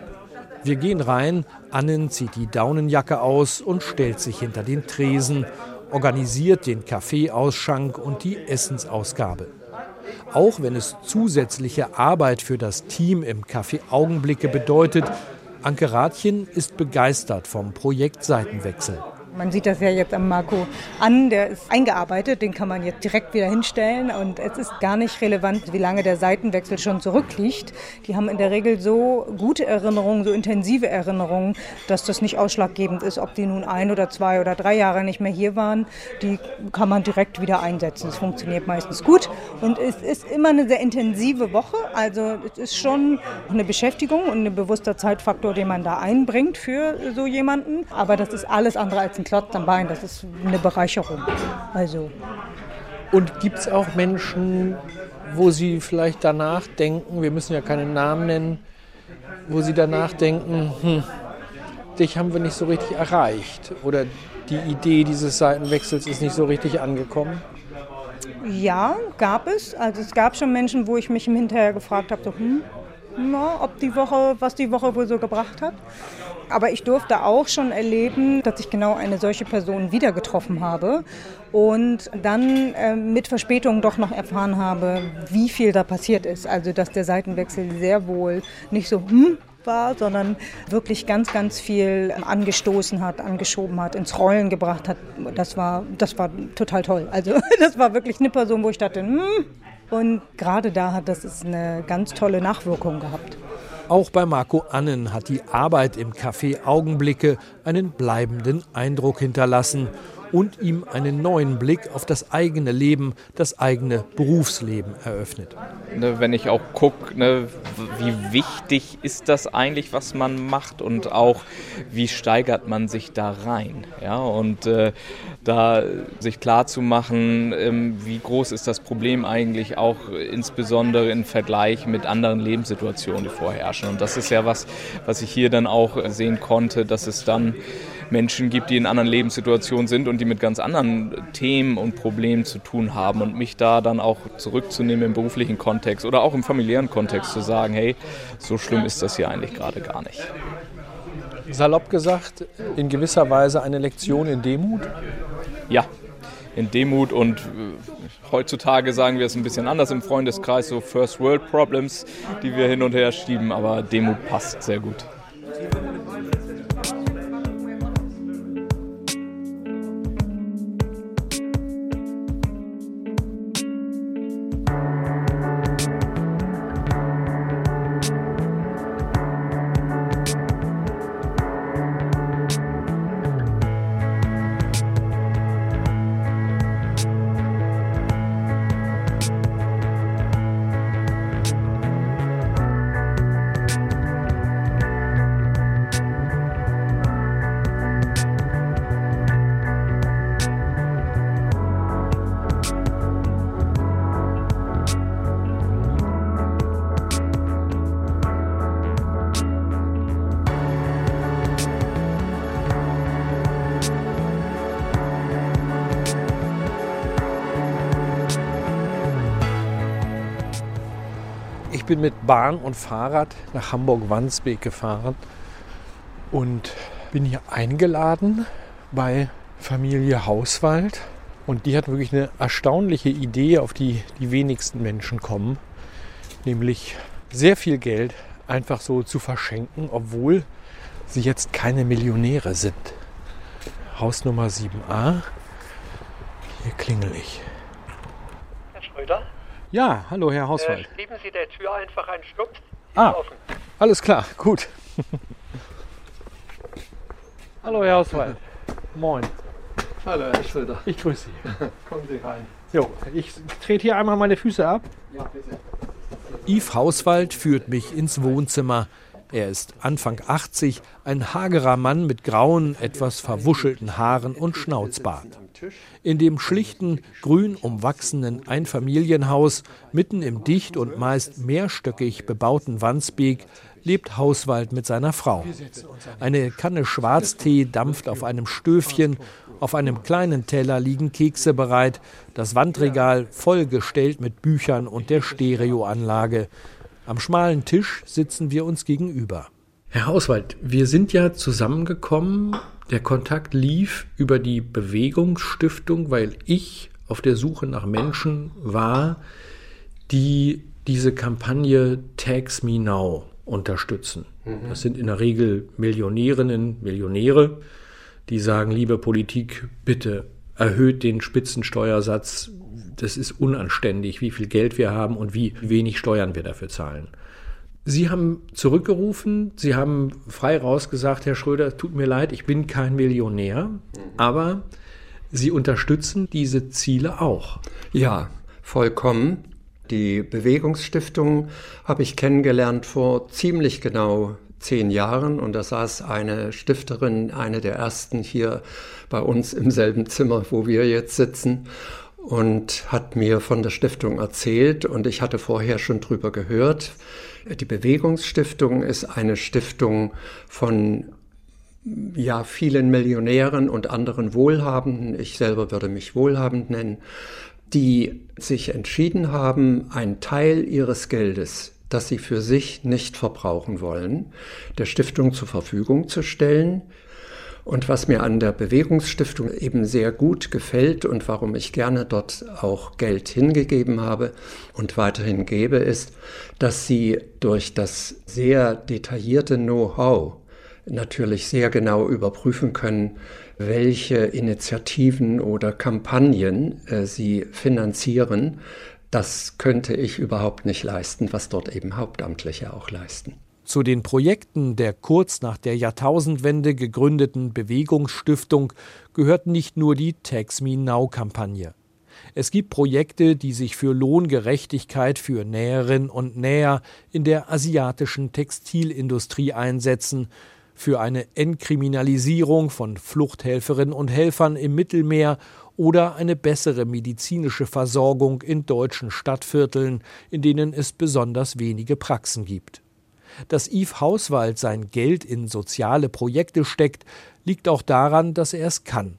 Wir gehen rein, Annen zieht die Daunenjacke aus und stellt sich hinter den Tresen, organisiert den Kaffeeausschank und die Essensausgabe. Auch wenn es zusätzliche Arbeit für das Team im Café Augenblicke bedeutet, Anke Rathjen ist begeistert vom Projekt Seitenwechsel. Man sieht das ja jetzt am Marco an, der ist eingearbeitet, den kann man jetzt direkt wieder hinstellen und es ist gar nicht relevant, wie lange der Seitenwechsel schon zurückliegt. Die haben in der Regel so gute Erinnerungen, so intensive Erinnerungen, dass das nicht ausschlaggebend ist, ob die nun ein oder zwei oder drei Jahre nicht mehr hier waren. Die kann man direkt wieder einsetzen. Es funktioniert meistens gut und es ist immer eine sehr intensive Woche. Also es ist schon eine Beschäftigung und ein bewusster Zeitfaktor, den man da einbringt für so jemanden. Aber das ist alles andere als ein Klotz am Bein. Das ist eine Bereicherung. Also. Und gibt es auch Menschen, wo Sie vielleicht danach denken, wir müssen ja keinen Namen nennen, wo Sie danach denken, hm, dich haben wir nicht so richtig erreicht oder die Idee dieses Seitenwechsels ist nicht so richtig angekommen? Ja, gab es. Also es gab schon Menschen, wo ich mich Hinterher gefragt habe, so, hm, na, ob die Woche, was die Woche wohl so gebracht hat. Aber ich durfte auch schon erleben, dass ich genau eine solche Person wieder getroffen habe und dann äh, mit Verspätung doch noch erfahren habe, wie viel da passiert ist. Also dass der Seitenwechsel sehr wohl nicht so hm war, sondern wirklich ganz, ganz viel angestoßen hat, angeschoben hat, ins Rollen gebracht hat. Das war, das war total toll. Also das war wirklich eine Person, wo ich dachte, hm. Und gerade da hat das eine ganz tolle Nachwirkung gehabt. Auch bei Marco Annen hat die Arbeit im Café Augenblicke einen bleibenden Eindruck hinterlassen und ihm einen neuen Blick auf das eigene Leben, das eigene Berufsleben eröffnet. Ne, wenn ich auch gucke, ne, wie wichtig ist das eigentlich, was man macht und auch wie steigert man sich da rein. Ja? Und äh, da sich klar zu machen, ähm, wie groß ist das Problem eigentlich auch insbesondere im Vergleich mit anderen Lebenssituationen, die vorherrschen. Und das ist ja was, was ich hier dann auch sehen konnte, dass es dann Menschen gibt, die in anderen Lebenssituationen sind und die mit ganz anderen Themen und Problemen zu tun haben und mich da dann auch zurückzunehmen im beruflichen Kontext oder auch im familiären Kontext zu sagen, hey, so schlimm ist das hier eigentlich gerade gar nicht. Salopp gesagt, in gewisser Weise eine Lektion in Demut? Ja, in Demut und äh, heutzutage sagen wir es ein bisschen anders im Freundeskreis, so First World Problems, die wir hin und her schieben, aber Demut passt sehr gut. Ich bin mit Bahn und Fahrrad nach Hamburg-Wandsbek gefahren und bin hier eingeladen bei Familie Hauswald. Und die hat wirklich eine erstaunliche Idee, auf die die wenigsten Menschen kommen, nämlich sehr viel Geld einfach so zu verschenken, obwohl sie jetzt keine Millionäre sind. Haus Nummer 7a. Hier klingel ich. Herr Schröder? Ja, hallo Herr Hauswald. Äh, geben Sie der Tür einfach einen Schluck. ah, offen. alles klar, gut. hallo Herr Hauswald. Moin. Hallo Herr Schröder. Ich grüße Sie. Kommen Sie rein. Jo, ich trete hier einmal meine Füße ab. Ja, bitte. Yves Hauswald führt mich ins Wohnzimmer. Er ist Anfang 80, ein hagerer Mann mit grauen, etwas verwuschelten Haaren und Schnauzbart. In dem schlichten, grün umwachsenen Einfamilienhaus, mitten im dicht und meist mehrstöckig bebauten Wandsbek, lebt Hauswald mit seiner Frau. Eine Kanne Schwarztee dampft auf einem Stöfchen, auf einem kleinen Teller liegen Kekse bereit, das Wandregal vollgestellt mit Büchern und der Stereoanlage. Am schmalen Tisch sitzen wir uns gegenüber. Herr Hauswald, wir sind ja zusammengekommen. Der Kontakt lief über die Bewegungsstiftung, weil ich auf der Suche nach Menschen war, die diese Kampagne Tags Me Now unterstützen. Mhm. Das sind in der Regel Millionärinnen, Millionäre, die sagen, liebe Politik, bitte erhöht den Spitzensteuersatz. Das ist unanständig, wie viel Geld wir haben und wie wenig Steuern wir dafür zahlen. Sie haben zurückgerufen, Sie haben frei rausgesagt, Herr Schröder, tut mir leid, ich bin kein Millionär, aber Sie unterstützen diese Ziele auch. Ja, vollkommen. Die Bewegungsstiftung habe ich kennengelernt vor ziemlich genau zehn Jahren und da saß eine Stifterin, eine der ersten hier bei uns im selben Zimmer, wo wir jetzt sitzen und hat mir von der Stiftung erzählt und ich hatte vorher schon drüber gehört. Die Bewegungsstiftung ist eine Stiftung von ja, vielen Millionären und anderen Wohlhabenden, ich selber würde mich wohlhabend nennen, die sich entschieden haben, einen Teil ihres Geldes das sie für sich nicht verbrauchen wollen, der Stiftung zur Verfügung zu stellen. Und was mir an der Bewegungsstiftung eben sehr gut gefällt und warum ich gerne dort auch Geld hingegeben habe und weiterhin gebe, ist, dass sie durch das sehr detaillierte Know-how natürlich sehr genau überprüfen können, welche Initiativen oder Kampagnen äh, sie finanzieren, das könnte ich überhaupt nicht leisten, was dort eben Hauptamtliche auch leisten. Zu den Projekten der kurz nach der Jahrtausendwende gegründeten Bewegungsstiftung gehört nicht nur die Tax Me Now Kampagne. Es gibt Projekte, die sich für Lohngerechtigkeit für Näherinnen und Näher in der asiatischen Textilindustrie einsetzen, für eine Entkriminalisierung von Fluchthelferinnen und Helfern im Mittelmeer oder eine bessere medizinische Versorgung in deutschen Stadtvierteln, in denen es besonders wenige Praxen gibt. Dass Yves Hauswald sein Geld in soziale Projekte steckt, liegt auch daran, dass er es kann,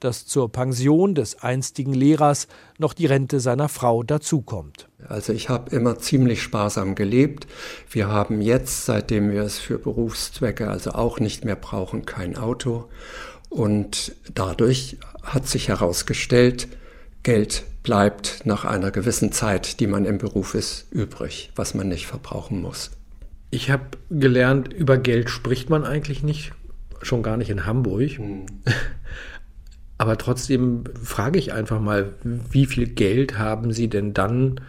dass zur Pension des einstigen Lehrers noch die Rente seiner Frau dazukommt. Also ich habe immer ziemlich sparsam gelebt. Wir haben jetzt, seitdem wir es für Berufszwecke also auch nicht mehr brauchen, kein Auto. Und dadurch hat sich herausgestellt, Geld bleibt nach einer gewissen Zeit, die man im Beruf ist, übrig, was man nicht verbrauchen muss. Ich habe gelernt, über Geld spricht man eigentlich nicht, schon gar nicht in Hamburg. Hm. Aber trotzdem frage ich einfach mal, wie viel Geld haben Sie denn dann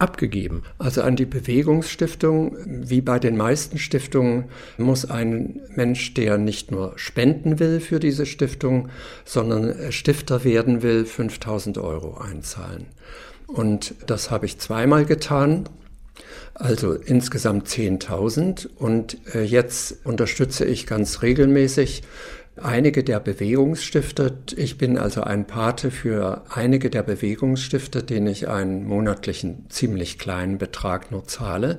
abgegeben? Also an die Bewegungsstiftung, wie bei den meisten Stiftungen, muss ein Mensch, der nicht nur spenden will für diese Stiftung, sondern Stifter werden will, 5000 Euro einzahlen. Und das habe ich zweimal getan. Also insgesamt 10.000 und äh, jetzt unterstütze ich ganz regelmäßig einige der Bewegungsstifter. Ich bin also ein Pate für einige der Bewegungsstifter, denen ich einen monatlichen ziemlich kleinen Betrag nur zahle,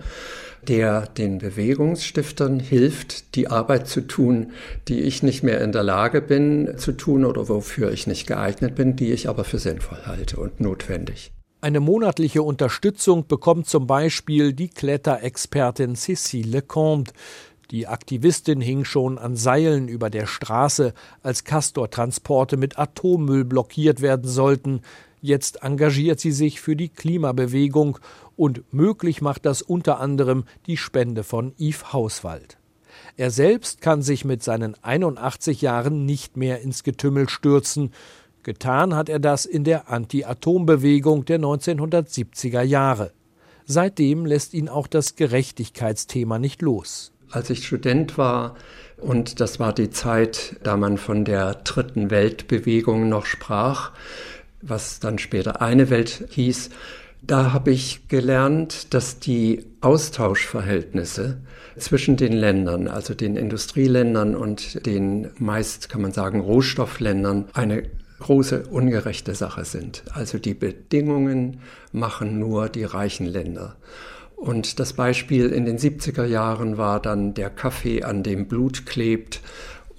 der den Bewegungsstiftern hilft, die Arbeit zu tun, die ich nicht mehr in der Lage bin zu tun oder wofür ich nicht geeignet bin, die ich aber für sinnvoll halte und notwendig. Eine monatliche Unterstützung bekommt zum Beispiel die Kletterexpertin Cécile Lecomte. Die Aktivistin hing schon an Seilen über der Straße, als Castortransporte mit Atommüll blockiert werden sollten. Jetzt engagiert sie sich für die Klimabewegung und möglich macht das unter anderem die Spende von Yves Hauswald. Er selbst kann sich mit seinen 81 Jahren nicht mehr ins Getümmel stürzen. Getan hat er das in der Anti-Atom-Bewegung der 1970er Jahre. Seitdem lässt ihn auch das Gerechtigkeitsthema nicht los. Als ich Student war, und das war die Zeit, da man von der dritten Weltbewegung noch sprach, was dann später eine Welt hieß, da habe ich gelernt, dass die Austauschverhältnisse zwischen den Ländern, also den Industrieländern und den meist, kann man sagen, Rohstoffländern, eine große ungerechte Sache sind. Also die Bedingungen machen nur die reichen Länder. Und das Beispiel in den 70er Jahren war dann der Kaffee, an dem Blut klebt.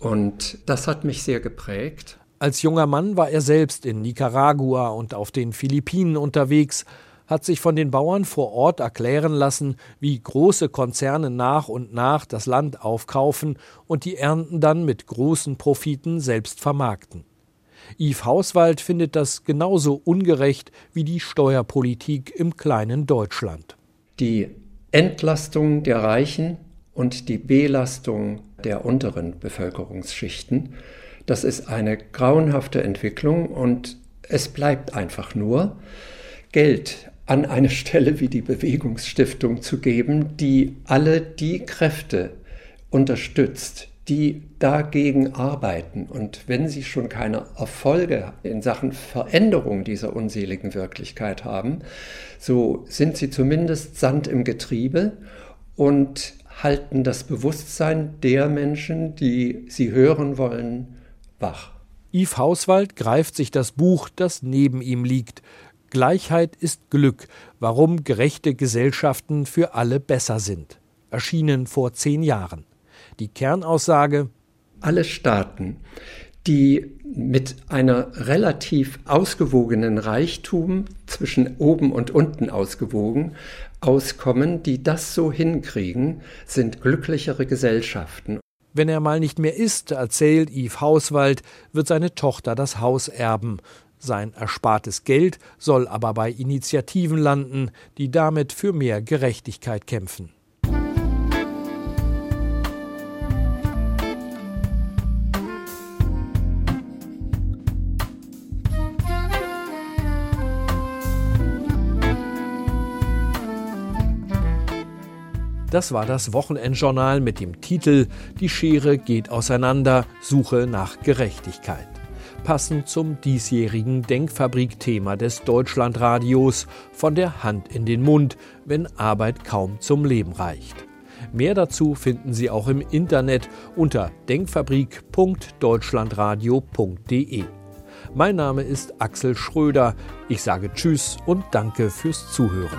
Und das hat mich sehr geprägt. Als junger Mann war er selbst in Nicaragua und auf den Philippinen unterwegs, hat sich von den Bauern vor Ort erklären lassen, wie große Konzerne nach und nach das Land aufkaufen und die Ernten dann mit großen Profiten selbst vermarkten. Yves Hauswald findet das genauso ungerecht wie die Steuerpolitik im kleinen Deutschland. Die Entlastung der Reichen und die Belastung der unteren Bevölkerungsschichten, das ist eine grauenhafte Entwicklung und es bleibt einfach nur, Geld an eine Stelle wie die Bewegungsstiftung zu geben, die alle die Kräfte unterstützt, die dagegen arbeiten. Und wenn sie schon keine Erfolge in Sachen Veränderung dieser unseligen Wirklichkeit haben, so sind sie zumindest Sand im Getriebe und halten das Bewusstsein der Menschen, die sie hören wollen, wach. Yves Hauswald greift sich das Buch, das neben ihm liegt. Gleichheit ist Glück, warum gerechte Gesellschaften für alle besser sind. Erschienen vor zehn Jahren. Die Kernaussage Alle Staaten, die mit einer relativ ausgewogenen Reichtum zwischen oben und unten ausgewogen auskommen, die das so hinkriegen, sind glücklichere Gesellschaften. Wenn er mal nicht mehr ist, erzählt Yves Hauswald, wird seine Tochter das Haus erben. Sein erspartes Geld soll aber bei Initiativen landen, die damit für mehr Gerechtigkeit kämpfen. Das war das Wochenendjournal mit dem Titel Die Schere geht auseinander, Suche nach Gerechtigkeit passend zum diesjährigen Denkfabrik-Thema des Deutschlandradios von der Hand in den Mund, wenn Arbeit kaum zum Leben reicht. Mehr dazu finden Sie auch im Internet unter denkfabrik.deutschlandradio.de. Mein Name ist Axel Schröder. Ich sage Tschüss und danke fürs Zuhören.